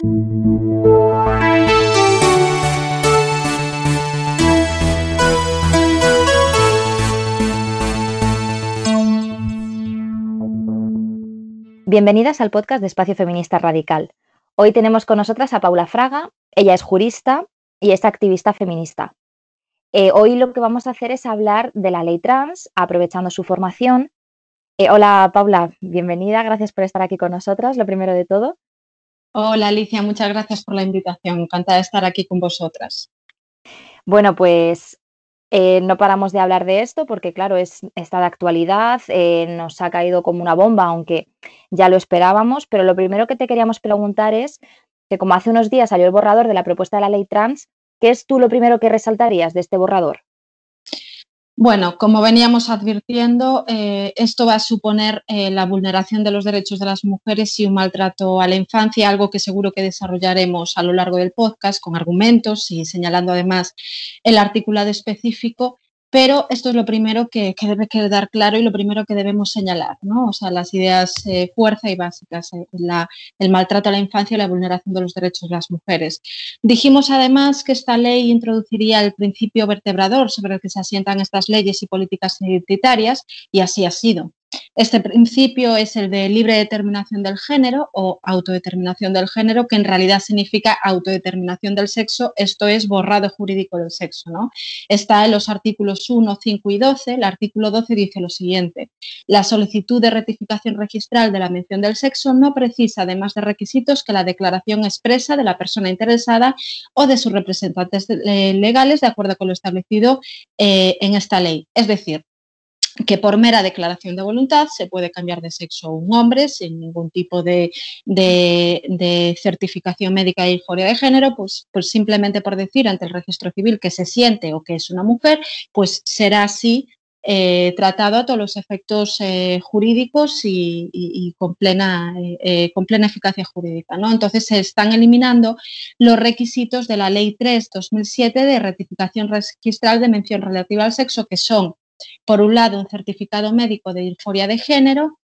Bienvenidas al podcast de Espacio Feminista Radical. Hoy tenemos con nosotras a Paula Fraga, ella es jurista y es activista feminista. Eh, hoy lo que vamos a hacer es hablar de la ley trans, aprovechando su formación. Eh, hola Paula, bienvenida, gracias por estar aquí con nosotras, lo primero de todo. Hola Alicia, muchas gracias por la invitación, encantada de estar aquí con vosotras. Bueno, pues eh, no paramos de hablar de esto porque, claro, es, está de actualidad, eh, nos ha caído como una bomba, aunque ya lo esperábamos, pero lo primero que te queríamos preguntar es que como hace unos días salió el borrador de la propuesta de la ley trans, ¿qué es tú lo primero que resaltarías de este borrador? Bueno, como veníamos advirtiendo, eh, esto va a suponer la vulneración de los derechos de las mujeres y un maltrato a la infancia, algo que seguro que desarrollaremos a lo largo del podcast con argumentos y señalando además el articulado específico pero esto es lo primero que, debe quedar claro y lo primero que debemos señalar, ¿no? O sea, las ideas eh, fuerza y básicas, eh, el maltrato a la infancia y la vulneración de los derechos de las mujeres. Dijimos además que esta ley introduciría el principio vertebrador sobre el que se asientan estas leyes y políticas identitarias y así ha sido. Este principio es el de libre determinación del género o autodeterminación del género, que en realidad significa autodeterminación del sexo, esto es borrado jurídico del sexo. ¿no? Está en los artículos 1, 5 y 12. El artículo 12 dice lo siguiente, la solicitud de rectificación registral de la mención del sexo no precisa, además de requisitos, que la declaración expresa de la persona interesada o de sus representantes eh, legales de acuerdo con lo establecido eh, en esta ley. Es decir, que por mera declaración de voluntad se puede cambiar de sexo un hombre sin ningún tipo de, certificación médica y euforia de género, pues, pues simplemente por decir ante el registro civil que se siente o que es una mujer, pues será así eh, tratado a todos los efectos eh, jurídicos y, con, plena, eh, con plena eficacia jurídica. ¿no? Entonces se están eliminando los requisitos de la Ley 3-2007 de rectificación registral de mención relativa al sexo, que son por un lado, un certificado médico de disforia de género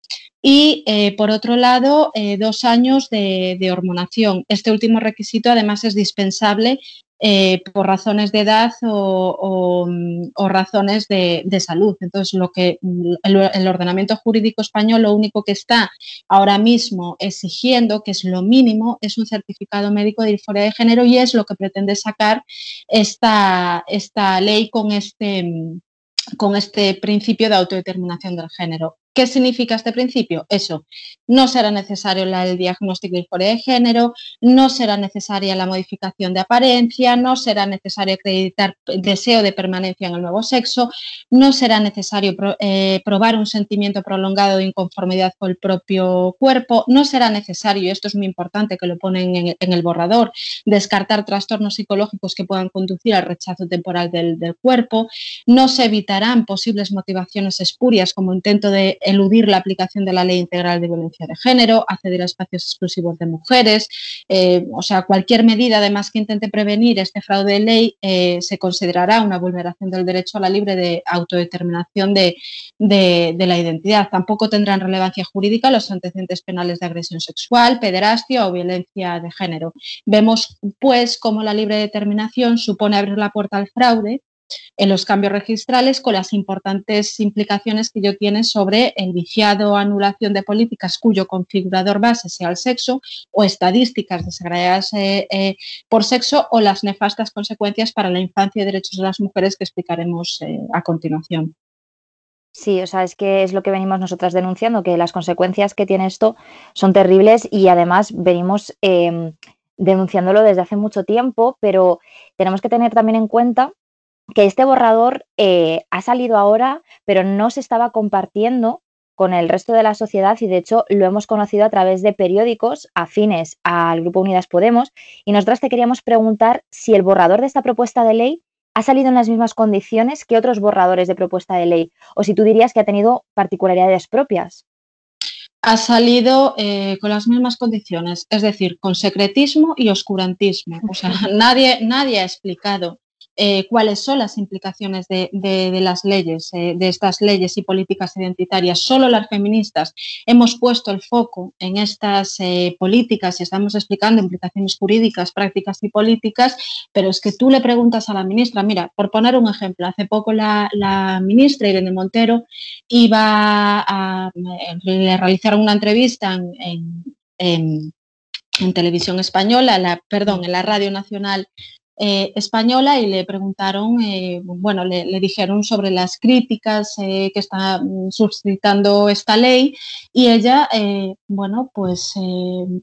y, eh, por otro lado, eh, dos años de, hormonación. Este último requisito, además, es dispensable eh, por razones de edad o, razones de, salud. Entonces, lo que el, ordenamiento jurídico español lo único que está ahora mismo exigiendo, que es lo mínimo, es un certificado médico de disforia de género y es lo que pretende sacar esta, esta ley con este con este principio de autodeterminación del género. ¿Qué significa este principio? Eso, no será necesario el diagnóstico de disforia de género, no será necesaria la modificación de apariencia, no será necesario acreditar deseo de permanencia en el nuevo sexo, no será necesario eh, probar un sentimiento prolongado de inconformidad con el propio cuerpo, no será necesario, y esto es muy importante que lo ponen en, el borrador, descartar trastornos psicológicos que puedan conducir al rechazo temporal del, del cuerpo, no se evitarán posibles motivaciones espurias como intento de eludir la aplicación de la Ley Integral de Violencia de Género, acceder a espacios exclusivos de mujeres, eh, o sea, cualquier medida además que intente prevenir este fraude de ley eh, se considerará una vulneración del derecho a la libre de autodeterminación de, la identidad. Tampoco tendrán relevancia jurídica los antecedentes penales de agresión sexual, pederastia o violencia de género. Vemos, pues, cómo la libre determinación supone abrir la puerta al fraude en los cambios registrales con las importantes implicaciones que ello tiene sobre el viciado o anulación de políticas cuyo configurador base sea el sexo o estadísticas desagregadas eh, eh, por sexo o las nefastas consecuencias para la infancia y derechos de las mujeres que explicaremos eh, a continuación. Sí, o sea, es que es lo que venimos nosotras denunciando, que las consecuencias que tiene esto son terribles y además venimos em, denunciándolo desde hace mucho tiempo, pero tenemos que tener también en cuenta que este borrador eh, ha salido ahora, pero no se estaba compartiendo con el resto de la sociedad y de hecho lo hemos conocido a través de periódicos afines al Grupo Unidas Podemos y nosotras te queríamos preguntar si el borrador de esta propuesta de ley ha salido en las mismas condiciones que otros borradores de propuesta de ley o si tú dirías que ha tenido particularidades propias. Ha salido eh, con las mismas condiciones, es decir, con secretismo y oscurantismo. O sea, nadie, nadie ha explicado eh, cuáles son las implicaciones de, las leyes, eh, de estas leyes y políticas identitarias. Solo las feministas hemos puesto el foco en estas eh, políticas y estamos explicando implicaciones jurídicas, prácticas y políticas, pero es que tú le preguntas a la ministra, mira, por poner un ejemplo, hace poco la, ministra Irene Montero iba a, realizar una entrevista en, televisión española, la, perdón, en la Radio Nacional eh, española y le preguntaron, eh, bueno, le, dijeron sobre las críticas eh, que está mm, suscitando esta ley. Y ella, bueno, pues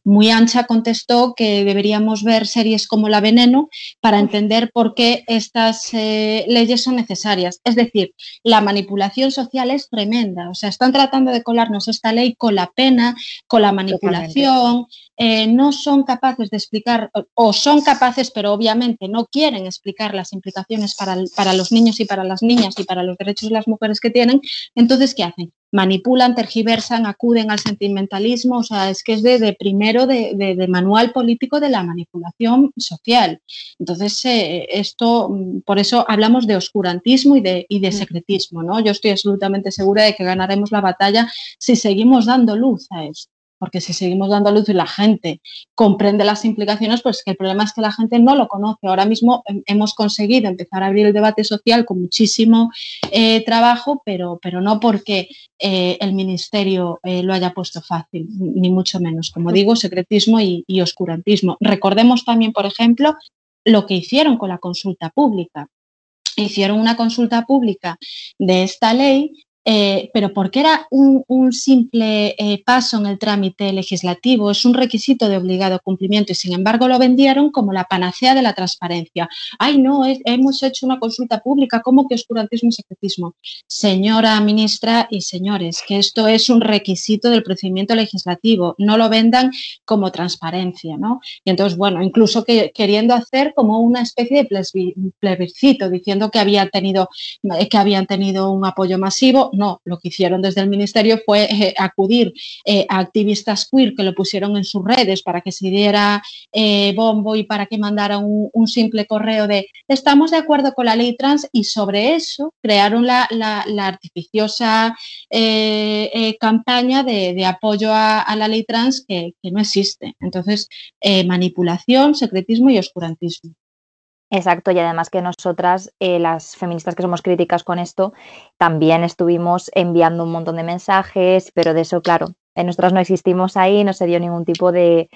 muy ancha contestó que deberíamos ver series como La Veneno para entender por qué estas leyes son necesarias. Es decir, la manipulación social es tremenda, o sea, están tratando de colarnos esta ley con la pena, con la manipulación, no son capaces de explicar, o son capaces, pero obviamente no quieren explicar las implicaciones para, los niños y para las niñas y para los derechos de las mujeres que tienen, entonces, ¿qué hacen? Manipulan, tergiversan, acuden al sentimentalismo, o sea, es que es de, primero de, manual político de la manipulación social. Entonces, eh, esto, mm, por eso hablamos de oscurantismo y de, y de secretismo, ¿no? Yo estoy absolutamente segura de que ganaremos la batalla si seguimos dando luz a esto porque si seguimos dando luz y la gente comprende las implicaciones, pues que el problema es que la gente no lo conoce. Ahora mismo hemos conseguido empezar a abrir el debate social con muchísimo eh, trabajo, pero, pero no porque eh, el Ministerio eh, lo haya puesto fácil, ni mucho menos. Como digo, secretismo y, y oscurantismo. Recordemos también, por ejemplo, lo que hicieron con la consulta pública hicieron una consulta pública de esta ley eh, pero porque era un, simple eh, paso en el trámite legislativo, es un requisito de obligado cumplimiento y sin embargo lo vendieron como la panacea de la transparencia. Ay, no, hemos hecho una consulta pública, ¿cómo que oscurantismo y secretismo? Señora ministra y señores, que esto es un requisito del procedimiento legislativo, no lo vendan como transparencia, ¿no? Y entonces, bueno, incluso que, queriendo hacer como una especie de plebiscito, diciendo que, había tenido, que habían tenido un apoyo masivo, no, lo que hicieron desde el Ministerio fue eh, acudir eh, a activistas queer que lo pusieron en sus redes para que se diera eh, bombo y para que mandaran un, simple correo de estamos de acuerdo con la ley trans y sobre eso crearon la, artificiosa campaña de, apoyo a, la ley trans que no existe. Entonces, manipulación, secretismo y oscurantismo. Exacto, y además que nosotras, eh, las feministas que somos críticas con esto, también estuvimos enviando un montón de mensajes, pero de eso, claro, en nosotras no existimos ahí, no se dio ningún tipo de,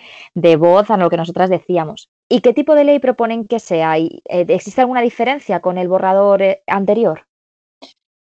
voz a lo que nosotras decíamos. ¿Y qué tipo de ley proponen que sea? Eh, ¿Existe alguna diferencia con el borrador eh, anterior?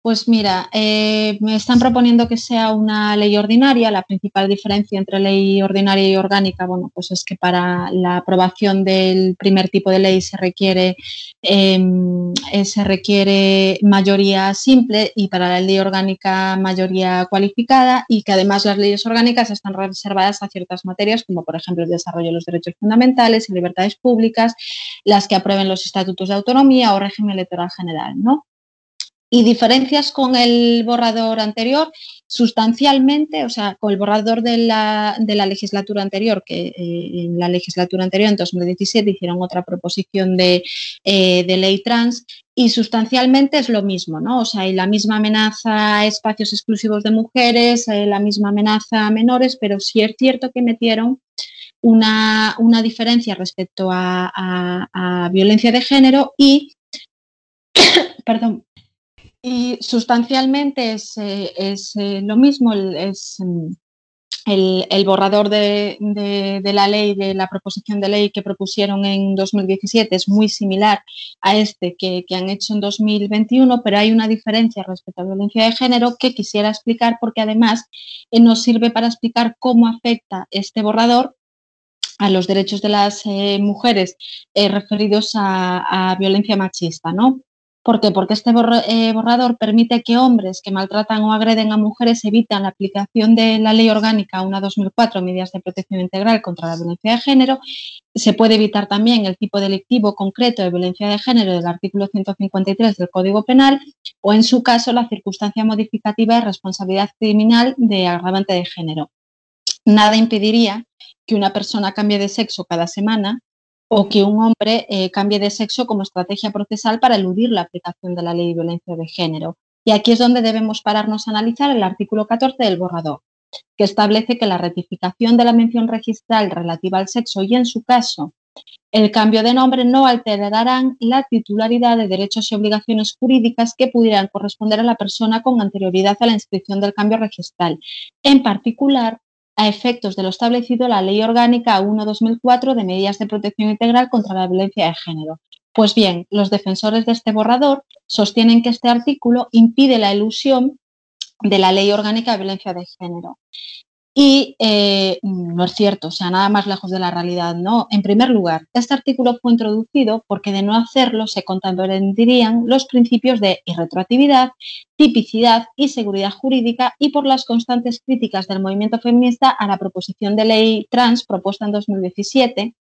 Pues mira, eh, me están proponiendo que sea una ley ordinaria. La principal diferencia entre ley ordinaria y orgánica, bueno, pues es que para la aprobación del primer tipo de ley se requiere, em, eh, se requiere mayoría simple y para la ley orgánica mayoría cualificada y que además las leyes orgánicas están reservadas a ciertas materias como por ejemplo el desarrollo de los derechos fundamentales y libertades públicas, las que aprueben los estatutos de autonomía o régimen electoral general, ¿no? Y diferencias con el borrador anterior, sustancialmente, o sea, con el borrador de la, legislatura anterior, que eh, en la legislatura anterior, en 2017, hicieron otra proposición de, eh, ley trans y sustancialmente es lo mismo, ¿no? O sea, hay la misma amenaza a espacios exclusivos de mujeres, la misma amenaza a menores, pero sí es cierto que metieron una, diferencia respecto a violencia de género y, perdón, y sustancialmente es, eh, eh, lo mismo, es mm, el, borrador de, la ley, de la proposición de ley que propusieron en 2017 es muy similar a este que, han hecho en 2021, pero hay una diferencia respecto a violencia de género que quisiera explicar porque además eh, nos sirve para explicar cómo afecta este borrador a los derechos de las mujeres referidos a, a, violencia machista, ¿no? ¿Por qué? Porque este eh, borrador permite que hombres que maltratan o agreden a mujeres evitan la aplicación de la Ley Orgánica 1-2004, medidas de protección integral contra la violencia de género. Se puede evitar también el tipo delictivo concreto de violencia de género del artículo 153 del Código Penal o, en su caso, la circunstancia modificativa de responsabilidad criminal de agravante de género. Nada impediría que una persona cambie de sexo cada semana o que un hombre eh, cambie de sexo como estrategia procesal para eludir la aplicación de la ley de violencia de género. Y aquí es donde debemos pararnos a analizar el artículo 14 del borrador, que establece que la rectificación de la mención registral relativa al sexo y, en su caso, el cambio de nombre no alterarán la titularidad de derechos y obligaciones jurídicas que pudieran corresponder a la persona con anterioridad a la inscripción del cambio registral, en particular a efectos de lo establecido la Ley Orgánica 1-2004 de Medidas de Protección Integral contra la Violencia de Género. Pues bien, los defensores de este borrador sostienen que este artículo impide la ilusión de la Ley Orgánica de Violencia de Género. Y eh, no es cierto, o sea, nada más lejos de la realidad, ¿no? En primer lugar, este artículo fue introducido porque de no hacerlo se contravendirían los principios de irretroactividad, tipicidad y seguridad jurídica y por las constantes críticas del movimiento feminista a la proposición de ley trans propuesta en 2017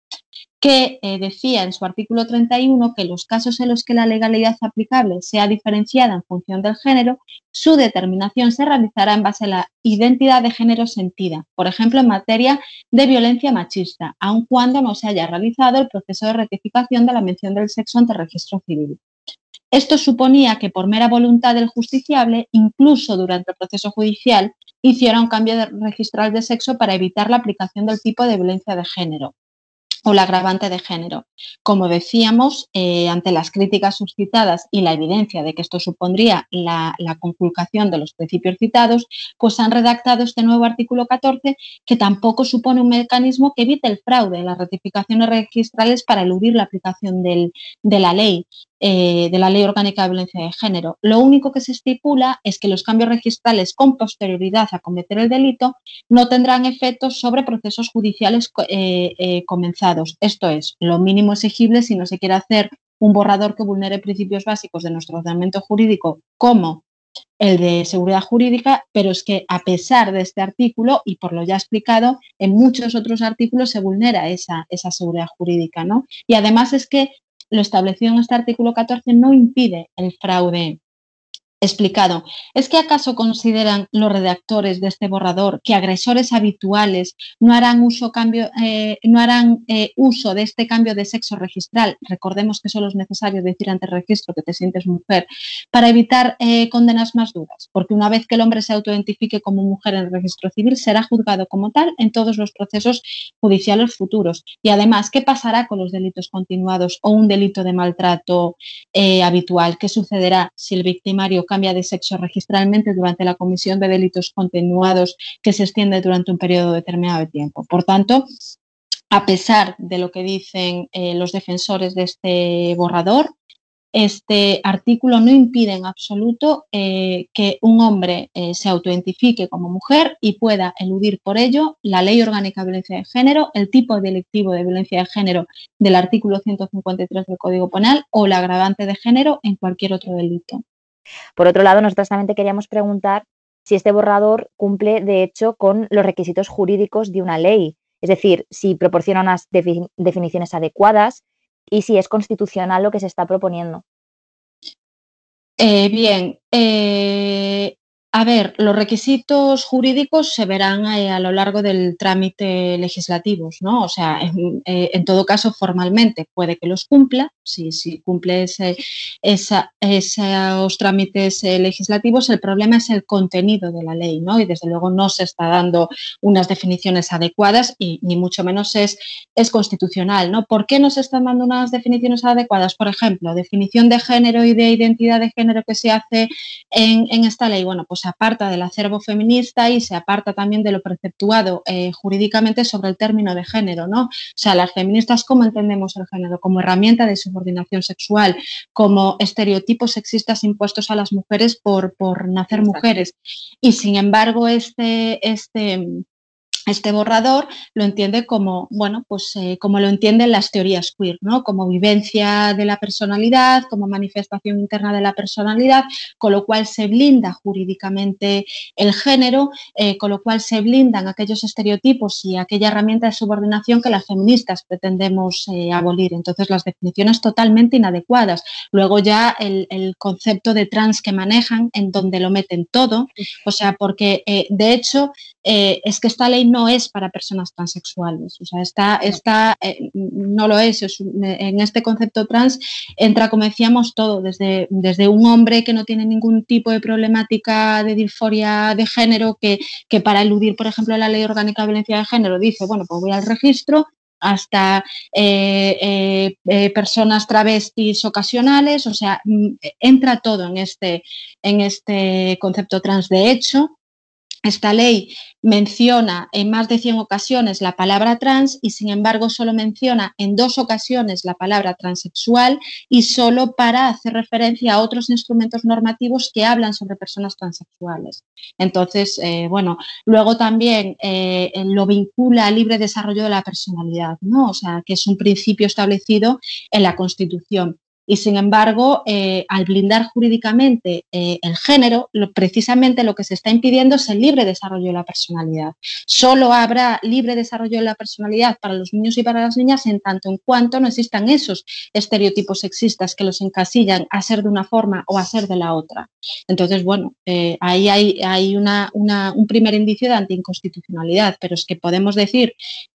que eh, decía en su artículo 31 que los casos en los que la legalidad aplicable sea diferenciada en función del género, su determinación se realizará en base a la identidad de género sentida, por ejemplo, en materia de violencia machista, aun cuando no se haya realizado el proceso de rectificación de la mención del sexo ante el registro civil. Esto suponía que por mera voluntad del justiciable, incluso durante el proceso judicial, hiciera un cambio de registral de sexo para evitar la aplicación del tipo de violencia de género o la agravante de género. Como decíamos, eh, ante las críticas suscitadas y la evidencia de que esto supondría la, conculcación de los principios citados, pues han redactado este nuevo artículo 14 que tampoco supone un mecanismo que evite el fraude en las rectificaciones registrales para eludir la aplicación de la ley. Eh, de la Ley Orgánica de Violencia de Género. Lo único que se estipula es que los cambios registrales con posterioridad a cometer el delito no tendrán efectos sobre procesos judiciales eh, eh, comenzados. Esto es, lo mínimo exigible si no se quiere hacer un borrador que vulnere principios básicos de nuestro ordenamiento jurídico como el de seguridad jurídica, pero es que a pesar de este artículo, y por lo ya explicado, en muchos otros artículos se vulnera esa, esa seguridad jurídica, ¿no? Y además es que lo establecido en este artículo 14 no impide el fraude explicado. ¿Es que acaso consideran los redactores de este borrador que agresores habituales no harán uso, cambio, eh, no harán, eh, uso de este cambio de sexo registral? Recordemos que solo es necesario decir ante el registro que te sientes mujer para evitar eh, condenas más duras, porque una vez que el hombre se autoidentifique como mujer en el registro civil, será juzgado como tal en todos los procesos judiciales futuros. Y además, ¿qué pasará con los delitos continuados o un delito de maltrato habitual? ¿Qué sucederá si el victimario cambia de sexo registralmente durante la comisión de delitos continuados que se extiende durante un periodo determinado de tiempo. Por tanto, a pesar de lo que dicen eh, los defensores de este borrador, este artículo no impide en absoluto eh, que un hombre eh, se autoidentifique como mujer y pueda eludir por ello la Ley Orgánica de Violencia de Género, el tipo delictivo de violencia de género del artículo 153 del Código Penal o la agravante de género en cualquier otro delito. Por otro lado, nosotros también te queríamos preguntar si este borrador cumple, de hecho, con los requisitos jurídicos de una ley, es decir, si proporciona unas definiciones adecuadas y si es constitucional lo que se está proponiendo. Eh, bien, eh, a ver, los requisitos jurídicos se verán eh, a lo largo del trámite legislativo, ¿no? O sea, en, en, todo caso, formalmente puede que los cumpla, si, cumple esos trámites eh, legislativos, el problema es el contenido de la ley, ¿no? Y desde luego no se está dando unas definiciones adecuadas y ni mucho menos es, es constitucional, ¿no? ¿Por qué no se están dando unas definiciones adecuadas? Por ejemplo, definición de género y de identidad de género que se hace en, esta ley, bueno, pues se aparta del acervo feminista y se aparta también de lo preceptuado eh, jurídicamente sobre el término de género, ¿no? O sea, las feministas, ¿cómo entendemos el género? Como herramienta de su coordinación sexual, como estereotipos sexistas impuestos a las mujeres por, por nacer mujeres. Y sin embargo, este, este este borrador lo entiende como, bueno, pues eh, como lo entienden las teorías queer, ¿no? Como vivencia de la personalidad, como manifestación interna de la personalidad, con lo cual se blinda jurídicamente el género, eh, con lo cual se blindan aquellos estereotipos y aquella herramienta de subordinación que las feministas pretendemos eh, abolir. Entonces, las definiciones totalmente inadecuadas. Luego ya el, el, concepto de trans que manejan, en donde lo meten todo, o sea, porque de hecho es que esta ley no no es para personas transexuales. O sea, está, está, eh, no lo es, En este concepto trans entra, como decíamos, todo, desde, desde un hombre que no tiene ningún tipo de problemática de disforia de género, que, que para eludir, por ejemplo, la ley orgánica de violencia de género, dice, bueno, pues voy al registro, hasta eh, eh, eh, personas travestis ocasionales, o sea, mm, entra todo en este, en este concepto trans. De hecho, esta ley menciona en más de 100 ocasiones la palabra trans y sin embargo solo menciona en dos ocasiones la palabra transexual y solo para hacer referencia a otros instrumentos normativos que hablan sobre personas transexuales. Entonces, eh, bueno, luego también eh, lo vincula al libre desarrollo de la personalidad, ¿no? O sea, que es un principio establecido en la Constitución. Y sin embargo, eh, al blindar jurídicamente eh, el género, precisamente lo que se está impidiendo es el libre desarrollo de la personalidad. Solo habrá libre desarrollo de la personalidad para los niños y para las niñas en tanto en cuanto no existan esos estereotipos sexistas que los encasillan a ser de una forma o a ser de la otra. Entonces, bueno, eh, ahí hay, un primer indicio de anticonstitucionalidad, pero es que podemos decir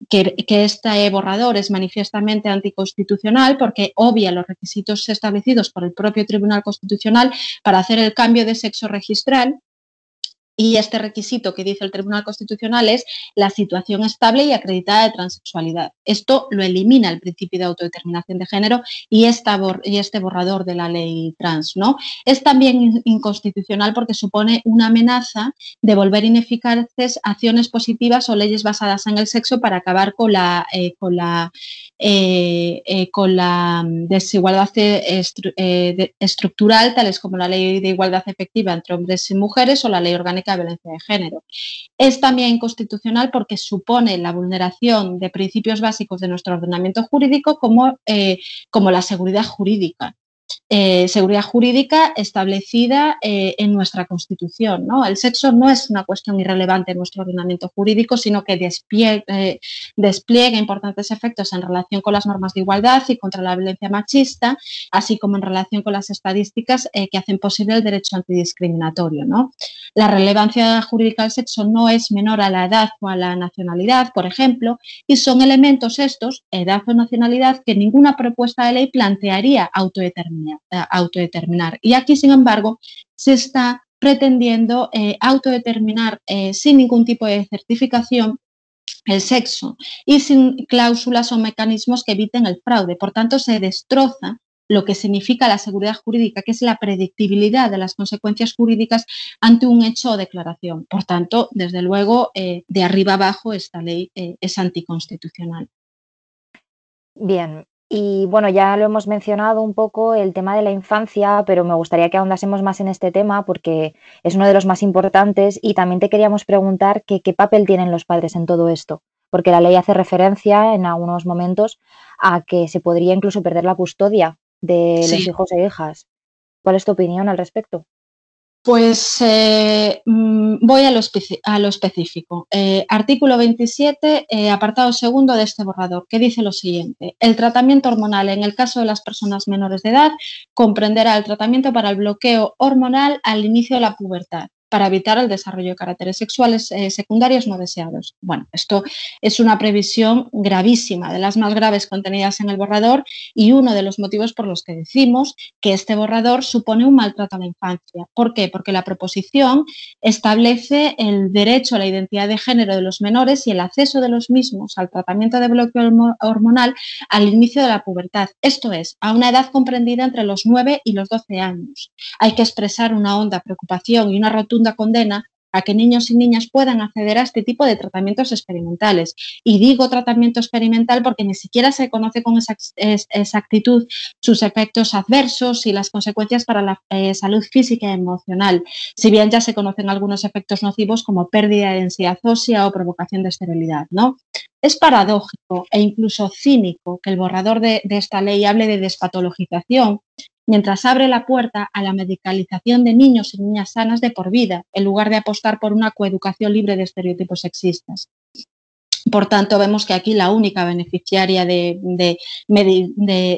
que, que este borrador es manifiestamente anticonstitucional porque obvia los requisitos establecidos por el propio Tribunal Constitucional para hacer el cambio de sexo registral y este requisito que dice el Tribunal Constitucional es la situación estable y acreditada de transexualidad. Esto lo elimina el principio de autodeterminación de género y, y este borrador de la ley trans. ¿no? Es también inconstitucional porque supone una amenaza de volver ineficaces acciones positivas o leyes basadas en el sexo para acabar con la, eh, con la, eh, eh, con la desigualdad estructural, tales como la ley de igualdad efectiva entre hombres y mujeres o la ley orgánica violencia de género. Es también inconstitucional porque supone la vulneración de principios básicos de nuestro ordenamiento jurídico como, eh, como la seguridad jurídica. Eh, seguridad jurídica establecida eh, en nuestra Constitución. ¿no? El sexo no es una cuestión irrelevante en nuestro ordenamiento jurídico, sino que eh, despliega importantes efectos en relación con las normas de igualdad y contra la violencia machista, así como en relación con las estadísticas que hacen posible el derecho antidiscriminatorio. ¿no? La relevancia jurídica del sexo no es menor a la edad o a la nacionalidad, por ejemplo, y son elementos estos, edad o nacionalidad, que ninguna propuesta de ley plantearía autodeterminar autodeterminar. Y aquí, sin embargo, se está pretendiendo eh, autodeterminar eh, sin ningún tipo de certificación el sexo y sin cláusulas o mecanismos que eviten el fraude. Por tanto, se destroza lo que significa la seguridad jurídica, que es la predictibilidad de las consecuencias jurídicas ante un hecho o declaración. Por tanto, desde luego, eh, de arriba abajo esta ley es anticonstitucional. Bien, y bueno, ya lo hemos mencionado un poco el tema de la infancia, pero me gustaría que ahondásemos más en este tema porque es uno de los más importantes y también te queríamos preguntar qué papel tienen los padres en todo esto, porque la ley hace referencia en algunos momentos a que se podría incluso perder la custodia de los hijos e hijas. ¿Cuál es tu opinión al respecto? Pues eh, mm, voy a lo, específico. Eh, artículo 27, eh, apartado segundo de este borrador, que dice lo siguiente. El tratamiento hormonal en el caso de las personas menores de edad comprenderá el tratamiento para el bloqueo hormonal al inicio de la pubertad para evitar el desarrollo de caracteres sexuales eh, secundarios no deseados. Bueno, esto es una previsión gravísima, de las más graves contenidas en el borrador y uno de los motivos por los que decimos que este borrador supone un maltrato a la infancia. ¿Por qué? Porque la proposición establece el derecho a la identidad de género de los menores y el acceso de los mismos al tratamiento de bloqueo hormonal al inicio de la pubertad, esto es, a una edad comprendida entre los 9 y los 12 años. Hay que expresar una honda preocupación y una rotunda condena a que niños y niñas puedan acceder a este tipo de tratamientos experimentales. Y digo tratamiento experimental porque ni siquiera se conoce con exactitud sus efectos adversos y las consecuencias para la eh, salud física y emocional, si bien ya se conocen algunos efectos nocivos como pérdida de densidad ósea o provocación de esterilidad. ¿no? Es paradójico e incluso cínico que el borrador de esta ley hable de despatologización mientras abre la puerta a la medicalización de niños y niñas sanas de por vida, en lugar de apostar por una coeducación libre de estereotipos sexistas. Por tanto, vemos que aquí la única beneficiaria de,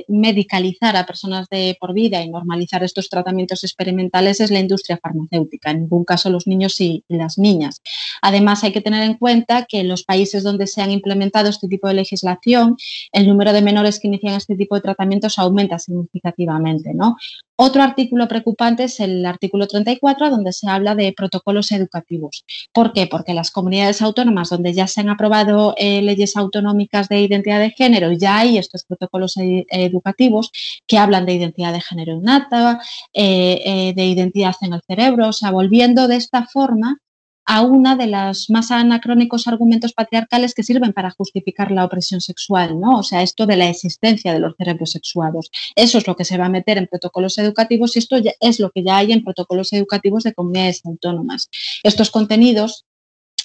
medicalizar a personas de por vida y normalizar estos tratamientos experimentales es la industria farmacéutica, en ningún caso los niños y las niñas. Además, hay que tener en cuenta que en los países donde se han implementado este tipo de legislación, el número de menores que inician este tipo de tratamientos aumenta significativamente. ¿no? Otro artículo preocupante es el artículo 34, donde se habla de protocolos educativos. ¿Por qué? Porque las comunidades autónomas donde ya se han aprobado eh, leyes autonómicas de identidad de género, ya hay estos protocolos e, educativos que hablan de identidad de género innata, eh, eh, de identidad en el cerebro, o sea, volviendo de esta forma a una de los más anacrónicos argumentos patriarcales que sirven para justificar la opresión sexual, ¿no? O sea, esto de la existencia de los cerebros sexuados. Eso es lo que se va a meter en protocolos educativos y esto es lo que ya hay en protocolos educativos de comunidades autónomas. Estos contenidos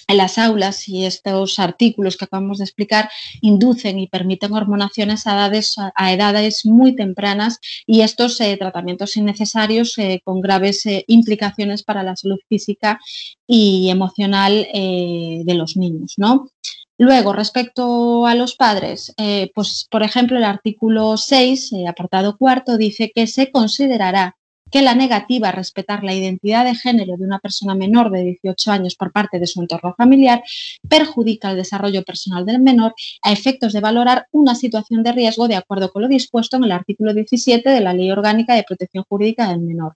en las aulas y estos artículos que acabamos de explicar inducen y permiten hormonaciones a edades, a edades muy tempranas y estos eh, tratamientos innecesarios eh, con graves eh, implicaciones para la salud física y emocional de los niños. ¿no? Luego, respecto a los padres, pues por ejemplo el artículo 6, apartado cuarto, dice que se considerará que la negativa a respetar la identidad de género de una persona menor de 18 años por parte de su entorno familiar perjudica el desarrollo personal del menor a efectos de valorar una situación de riesgo de acuerdo con lo dispuesto en el artículo 17 de la Ley Orgánica de Protección Jurídica del Menor.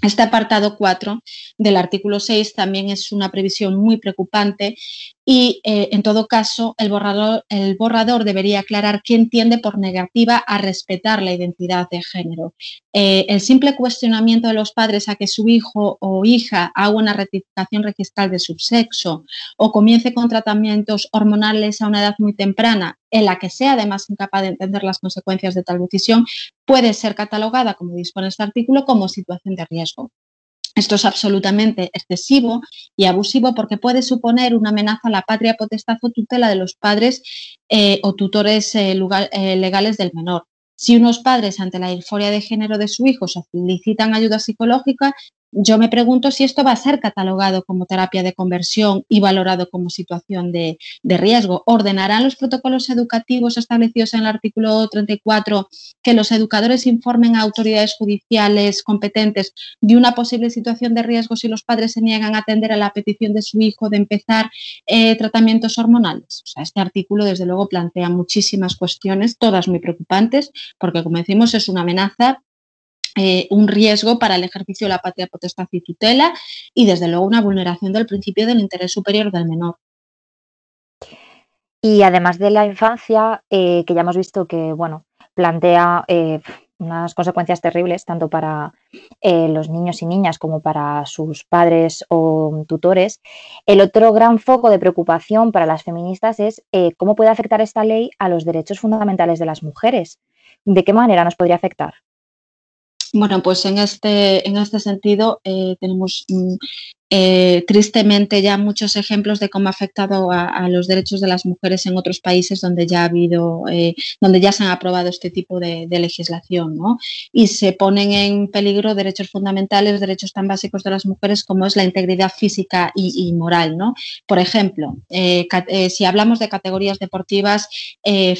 Este apartado 4 del artículo 6 también es una previsión muy preocupante y, eh, en todo caso, el borrador, debería aclarar qué entiende por negativa a respetar la identidad de género. Eh, el simple cuestionamiento de los padres a que su hijo o hija haga una rectificación registral de su sexo o comience con tratamientos hormonales a una edad muy temprana, en la que sea además incapaz de entender las consecuencias de tal decisión, puede ser catalogada, como dispone este artículo, como situación de riesgo. Esto es absolutamente excesivo y abusivo porque puede suponer una amenaza a la patria potestad o tutela de los padres eh, o tutores eh, eh, legales del menor. Si unos padres ante la euforia de género de su hijo solicitan ayuda psicológica, yo me pregunto si esto va a ser catalogado como terapia de conversión y valorado como situación de, riesgo. ¿Ordenarán los protocolos educativos establecidos en el artículo 34 que los educadores informen a autoridades judiciales competentes de una posible situación de riesgo si los padres se niegan a atender a la petición de su hijo de empezar eh, tratamientos hormonales? O sea, este artículo, desde luego, plantea muchísimas cuestiones, todas muy preocupantes, porque, como decimos, es una amenaza eh, un riesgo para el ejercicio de la patria potestad y tutela y desde luego una vulneración del principio del interés superior del menor. Y además de la infancia, eh, que ya hemos visto que bueno, plantea eh, unas consecuencias terribles tanto para los niños y niñas como para sus padres o tutores, el otro gran foco de preocupación para las feministas es cómo puede afectar esta ley a los derechos fundamentales de las mujeres. ¿De qué manera nos podría afectar? Bueno, pues en este, en este sentido eh, tenemos mm, eh, tristemente ya muchos ejemplos de cómo ha afectado a, los derechos de las mujeres en otros países donde ya ha habido, eh, donde ya se han aprobado este tipo de, legislación, ¿no? Y se ponen en peligro derechos fundamentales, derechos tan básicos de las mujeres como es la integridad física y, moral, ¿no? Por ejemplo, eh, si hablamos de categorías deportivas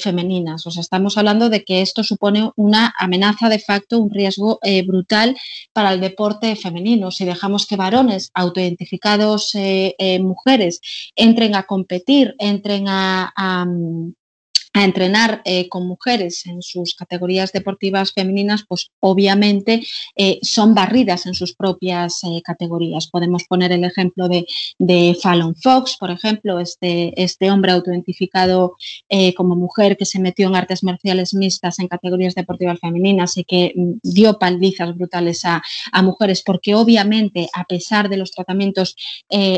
femeninas, o sea, estamos hablando de que esto supone una amenaza de facto, un riesgo brutal para el deporte femenino. Si dejamos que varones auto identificados eh, eh, mujeres entren a competir, entren a entrenar eh, con mujeres en sus categorías deportivas femeninas, pues obviamente eh, son barridas en sus propias eh, categorías. Podemos poner el ejemplo de, Fallon Fox, por ejemplo, este, este hombre autoidentificado como mujer que se metió en artes marciales mixtas en categorías deportivas femeninas y que mm, dio palizas brutales a, a, mujeres, porque obviamente a pesar de los tratamientos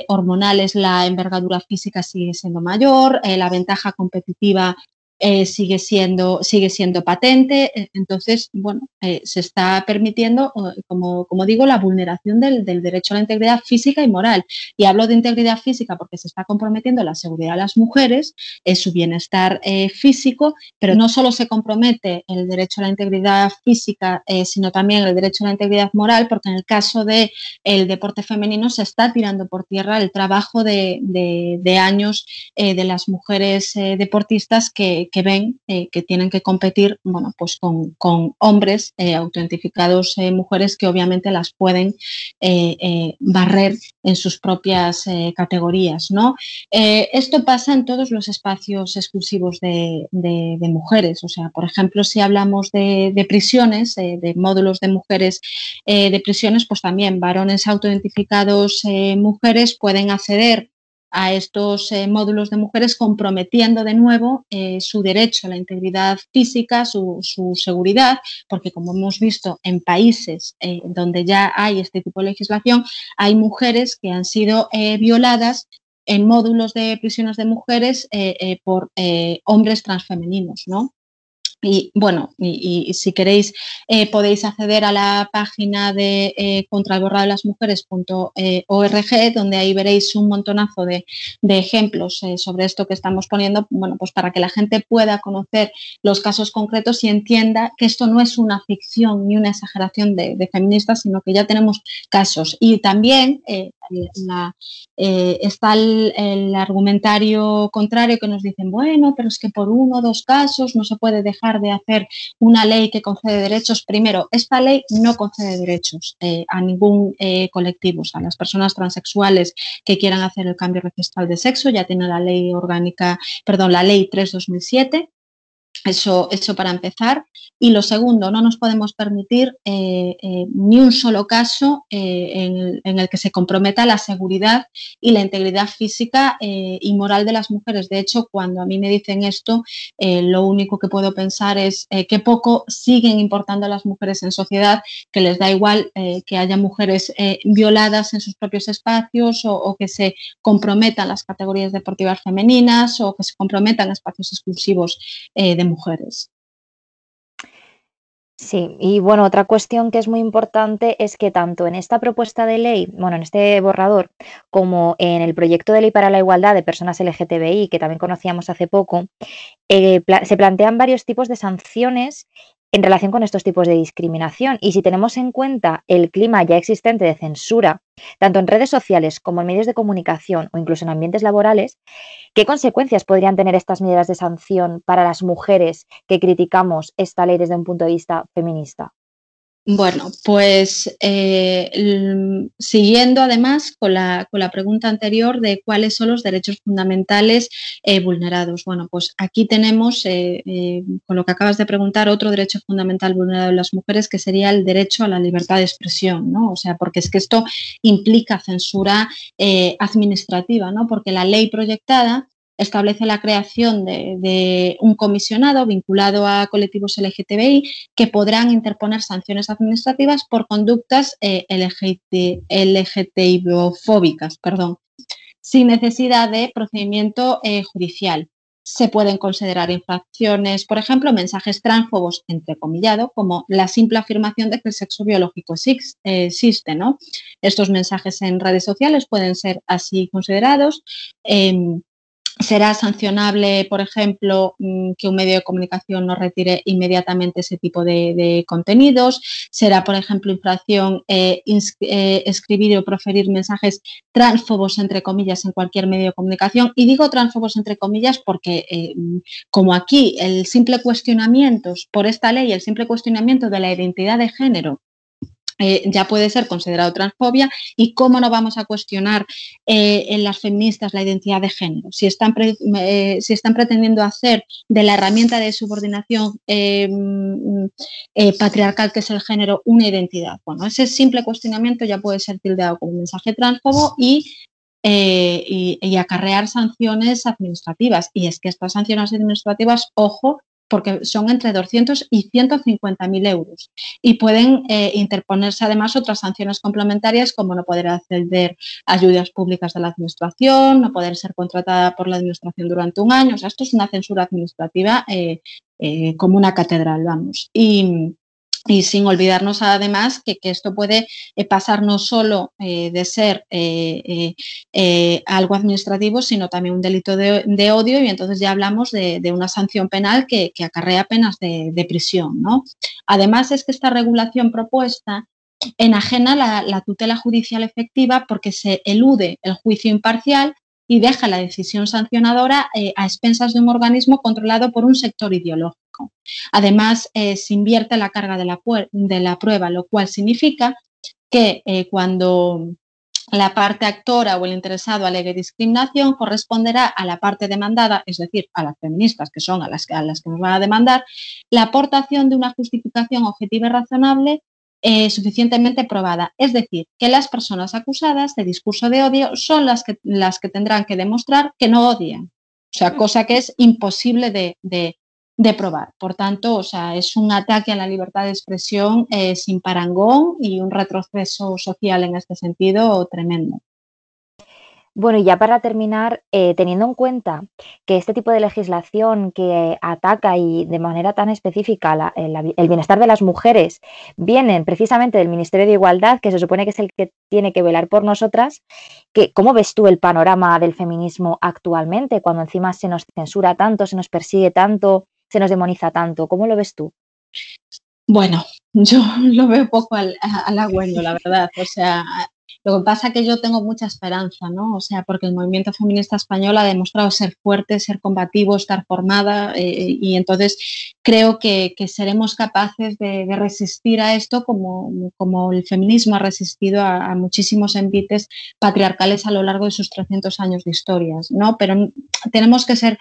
hormonales, la envergadura física sigue siendo mayor, la ventaja competitiva eh, sigue, siendo, sigue siendo patente. Eh, entonces, bueno, eh, se está permitiendo, como, como digo, la vulneración del, derecho a la integridad física y moral. Y hablo de integridad física porque se está comprometiendo la seguridad de las mujeres, su bienestar físico, pero no solo se compromete el derecho a la integridad física, sino también el derecho a la integridad moral, porque en el caso del el deporte femenino se está tirando por tierra el trabajo de, de años de las mujeres deportistas que, que ven eh, que tienen que competir bueno, pues con, hombres eh, autentificados eh, mujeres que obviamente las pueden barrer en sus propias categorías. ¿no? esto pasa en todos los espacios exclusivos de, mujeres. O sea, por ejemplo, si hablamos de, de prisiones, de módulos de mujeres de prisiones, pues también varones autoidentificados mujeres pueden acceder a estos eh, módulos de mujeres comprometiendo de nuevo eh, su derecho a la integridad física, su, seguridad, porque como hemos visto en países eh, donde ya hay este tipo de legislación, hay mujeres que han sido violadas en módulos de prisiones de mujeres por hombres transfemeninos, ¿no? Y bueno, y, si queréis eh, podéis acceder a la página de eh, contra el borrado de las mujeres.org, eh, donde ahí veréis un montonazo de, ejemplos sobre esto que estamos poniendo, bueno, pues para que la gente pueda conocer los casos concretos y entienda que esto no es una ficción ni una exageración de, feministas, sino que ya tenemos casos. Y también está el, argumentario contrario que nos dicen, bueno, pero es que por uno o dos casos no se puede dejar de hacer una ley que concede derechos, primero, esta ley no concede derechos eh, a ningún eh, colectivo. O sea, las personas transexuales que quieran hacer el cambio registral de sexo ya tienen la ley orgánica, perdón, la ley 3-2007 eso, eso para empezar. Y lo segundo, no nos podemos permitir eh, eh, ni un solo caso eh, en, el que se comprometa la seguridad y la integridad física y moral de las mujeres. De hecho, cuando a mí me dicen esto, lo único que puedo pensar es que poco siguen importando a las mujeres en sociedad, que les da igual que haya mujeres violadas en sus propios espacios o, o, que se comprometan las categorías deportivas femeninas o que se comprometan espacios exclusivos de mujeres. Sí, y bueno, otra cuestión que es muy importante es que tanto en esta propuesta de ley, bueno, en este borrador, como en el proyecto de ley para la igualdad de personas LGTBI, que también conocíamos hace poco, eh, se plantean varios tipos de sanciones en relación con estos tipos de discriminación. Y si tenemos en cuenta el clima ya existente de censura, tanto en redes sociales como en medios de comunicación o incluso en ambientes laborales, ¿qué consecuencias podrían tener estas medidas de sanción para las mujeres que criticamos esta ley desde un punto de vista feminista? Bueno, pues eh, siguiendo además con la, pregunta anterior de cuáles son los derechos fundamentales eh, vulnerados. Bueno, pues aquí tenemos, eh, con lo que acabas de preguntar, otro derecho fundamental vulnerado de las mujeres que sería el derecho a la libertad de expresión, ¿no? O sea, porque es que esto implica censura administrativa, ¿no? Porque la ley proyectada establece la creación de, un comisionado vinculado a colectivos LGTBI que podrán interponer sanciones administrativas por conductas eh, perdón, sin necesidad de procedimiento eh, judicial. Se pueden considerar infracciones, por ejemplo, mensajes transfobos, entrecomillado, como la simple afirmación de que el sexo biológico existe. ¿no? Estos mensajes en redes sociales pueden ser así considerados. Em, Será sancionable, por ejemplo, mm, que un medio de comunicación no retire inmediatamente ese tipo de, contenidos. Será, por ejemplo, infracción eh, eh, escribir o proferir mensajes transfobos, entre comillas, en cualquier medio de comunicación. Y digo transfobos, entre comillas, porque eh, como aquí el simple cuestionamiento por esta ley, el simple cuestionamiento de la identidad de género eh, ya puede ser considerado transfobia y cómo no vamos a cuestionar eh, en las feministas la identidad de género. Si están, eh, si están pretendiendo hacer de la herramienta de subordinación mm, patriarcal que es el género una identidad. Bueno, ese simple cuestionamiento ya puede ser tildado como un mensaje transfobo y y, acarrear sanciones administrativas. Y es que estas sanciones administrativas, ojo, porque son entre 200 y 150 mil euros. Y pueden eh, interponerse además otras sanciones complementarias como no poder acceder a ayudas públicas de la administración, no poder ser contratada por la administración durante un año. O sea, esto es una censura administrativa eh, eh, como una catedral, vamos. Y, y sin olvidarnos además que, esto puede eh, pasar no solo eh, de ser eh, algo administrativo, sino también un delito de, odio y entonces ya hablamos de, una sanción penal que, acarrea penas de, prisión. ¿no? Además es que esta regulación propuesta enajena la tutela judicial efectiva porque se elude el juicio imparcial y deja la decisión sancionadora a expensas de un organismo controlado por un sector ideológico. Además, eh, se invierte la carga de la, de la, prueba, lo cual significa que eh, cuando la parte actora o el interesado alegue discriminación, corresponderá a la parte demandada, es decir, a las feministas, que son a las, a las que nos van a demandar, la aportación de una justificación objetiva y razonable eh, suficientemente probada. Es decir, que las personas acusadas de discurso de odio son las que, las que tendrán que demostrar que no odian. O sea, cosa que es imposible de, de probar. Por tanto, o sea, es un ataque a la libertad de expresión eh, sin parangón y un retroceso social en este sentido tremendo. Bueno, y ya para terminar, eh, teniendo en cuenta que este tipo de legislación que ataca y de manera tan específica el, bienestar de las mujeres vienen precisamente del Ministerio de Igualdad, que se supone que es el que tiene que velar por nosotras, que, ¿cómo ves tú el panorama del feminismo actualmente, cuando encima se nos censura tanto, se nos persigue tanto, se nos demoniza tanto. ¿Cómo lo ves tú? Bueno, yo lo veo poco al, halagüeño, la verdad. O sea, lo que pasa es que yo tengo mucha esperanza, ¿no? O sea, porque el movimiento feminista español ha demostrado ser fuerte, ser combativo, estar formada eh, y entonces creo que, seremos capaces de, resistir a esto como, como, el feminismo ha resistido a, a, muchísimos envites patriarcales a lo largo de sus 300 años de historias, ¿no? Pero tenemos que ser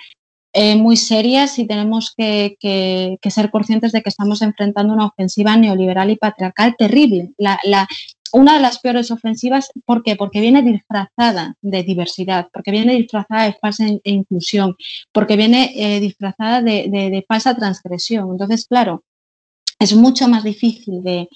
eh, muy serias y tenemos que, ser conscientes de que estamos enfrentando una ofensiva neoliberal y patriarcal terrible. una de las peores ofensivas, ¿por qué? Porque viene disfrazada de diversidad, porque viene disfrazada de falsa inclusión, porque viene eh, disfrazada de, falsa transgresión. Entonces, claro, es mucho más difícil de,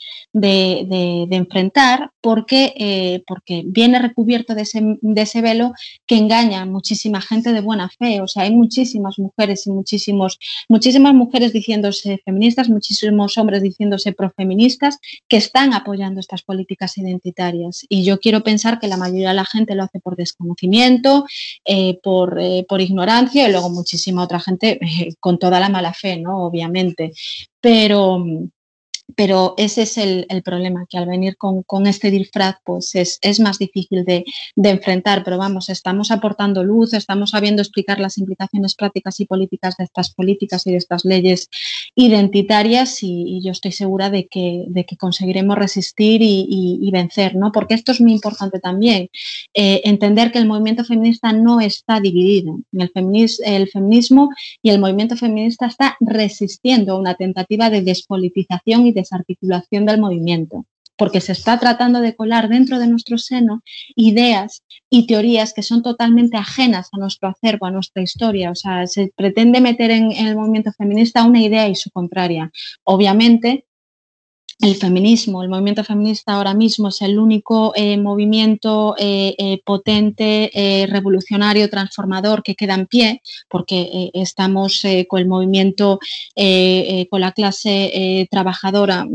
enfrentar porque, eh, porque viene recubierto de ese, de ese, velo que engaña a muchísima gente de buena fe. O sea, hay muchísimas mujeres y muchísimos, muchísimas mujeres diciéndose feministas, muchísimos hombres diciéndose profeministas que están apoyando estas políticas identitarias. Y yo quiero pensar que la mayoría de la gente lo hace por desconocimiento, eh, por, eh, por, ignorancia y luego muchísima otra gente con toda la mala fe, ¿no? Obviamente pero, pero ese es el, problema, que al venir con, este disfraz pues es, más difícil de, enfrentar, pero vamos, estamos aportando luz, estamos sabiendo explicar las implicaciones prácticas y políticas de estas políticas y de estas leyes identitarias y, yo estoy segura de que, de que conseguiremos resistir y, vencer, ¿no? Porque esto es muy importante también, eh, entender que el movimiento feminista no está dividido, el, el feminismo y el movimiento feminista está resistiendo a una tentativa de despolitización y desarticulación del movimiento, porque se está tratando de colar dentro de nuestro seno ideas y teorías que son totalmente ajenas a nuestro acervo, a nuestra historia. O sea, se pretende meter en, el movimiento feminista una idea y su contraria. Obviamente, el feminismo, el movimiento feminista ahora mismo es el único eh, movimiento eh, eh, potente, revolucionario, transformador que queda en pie, porque estamos con el movimiento, con la clase trabajadora,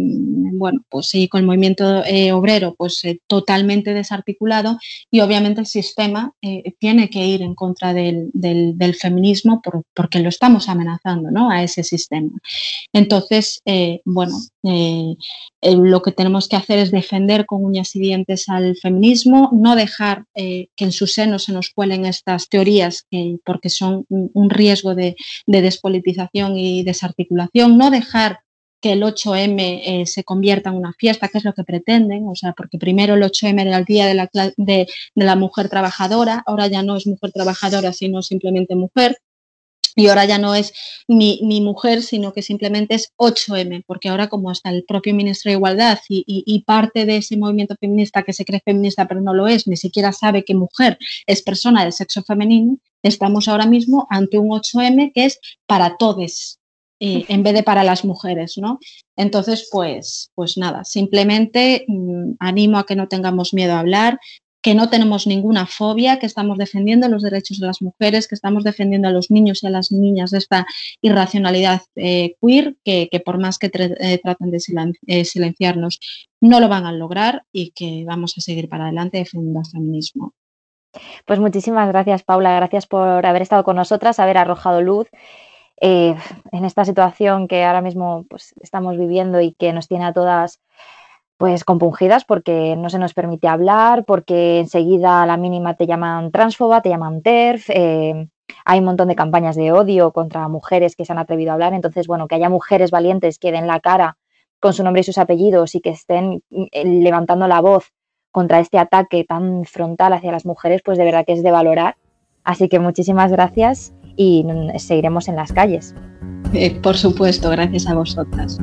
bueno, pues sí, con el movimiento obrero, pues totalmente desarticulado y obviamente el sistema tiene que ir en contra del, feminismo porque lo estamos amenazando, ¿no? A ese sistema. Entonces, bueno, eh, lo que tenemos que hacer es defender con uñas y dientes al feminismo, no dejar eh, que en su seno se nos cuelen estas teorías porque son un, riesgo de, despolitización y desarticulación, no dejar que el 8M eh, se convierta en una fiesta, que es lo que pretenden, o sea, porque primero el 8M era el Día de la, de Mujer Trabajadora, ahora ya no es mujer trabajadora, sino simplemente mujer, y ahora ya no es ni, mujer, sino que simplemente es 8M, porque ahora como hasta el propio ministro de Igualdad y, parte de ese movimiento feminista que se cree feminista pero no lo es, ni siquiera sabe que mujer es persona del sexo femenino, estamos ahora mismo ante un 8M que es para todos, en vez de para las mujeres, ¿no? Entonces, pues, pues nada, simplemente mm, animo a que no tengamos miedo a hablar, que no tenemos ninguna fobia, que estamos defendiendo los derechos de las mujeres, que estamos defendiendo a los niños y a las niñas de esta irracionalidad eh, queer, que, por más que eh, traten de eh, silenciarnos, no lo van a lograr y que vamos a seguir para adelante defendiendo el feminismo. Pues muchísimas gracias, Paula. Gracias por haber estado con nosotras, haber arrojado luz en esta situación que ahora mismo pues, estamos viviendo y que nos tiene a todas pues compungidas porque no se nos permite hablar, porque enseguida a la mínima te llaman transfoba, te llaman TERF, eh, hay un montón de campañas de odio contra mujeres que se han atrevido a hablar, entonces, bueno, que haya mujeres valientes que den la cara con su nombre y sus apellidos y que estén eh, levantando la voz contra este ataque tan frontal hacia las mujeres, pues de verdad que es de valorar. Así que muchísimas gracias y seguiremos en las calles. Eh, por supuesto, gracias a vosotras.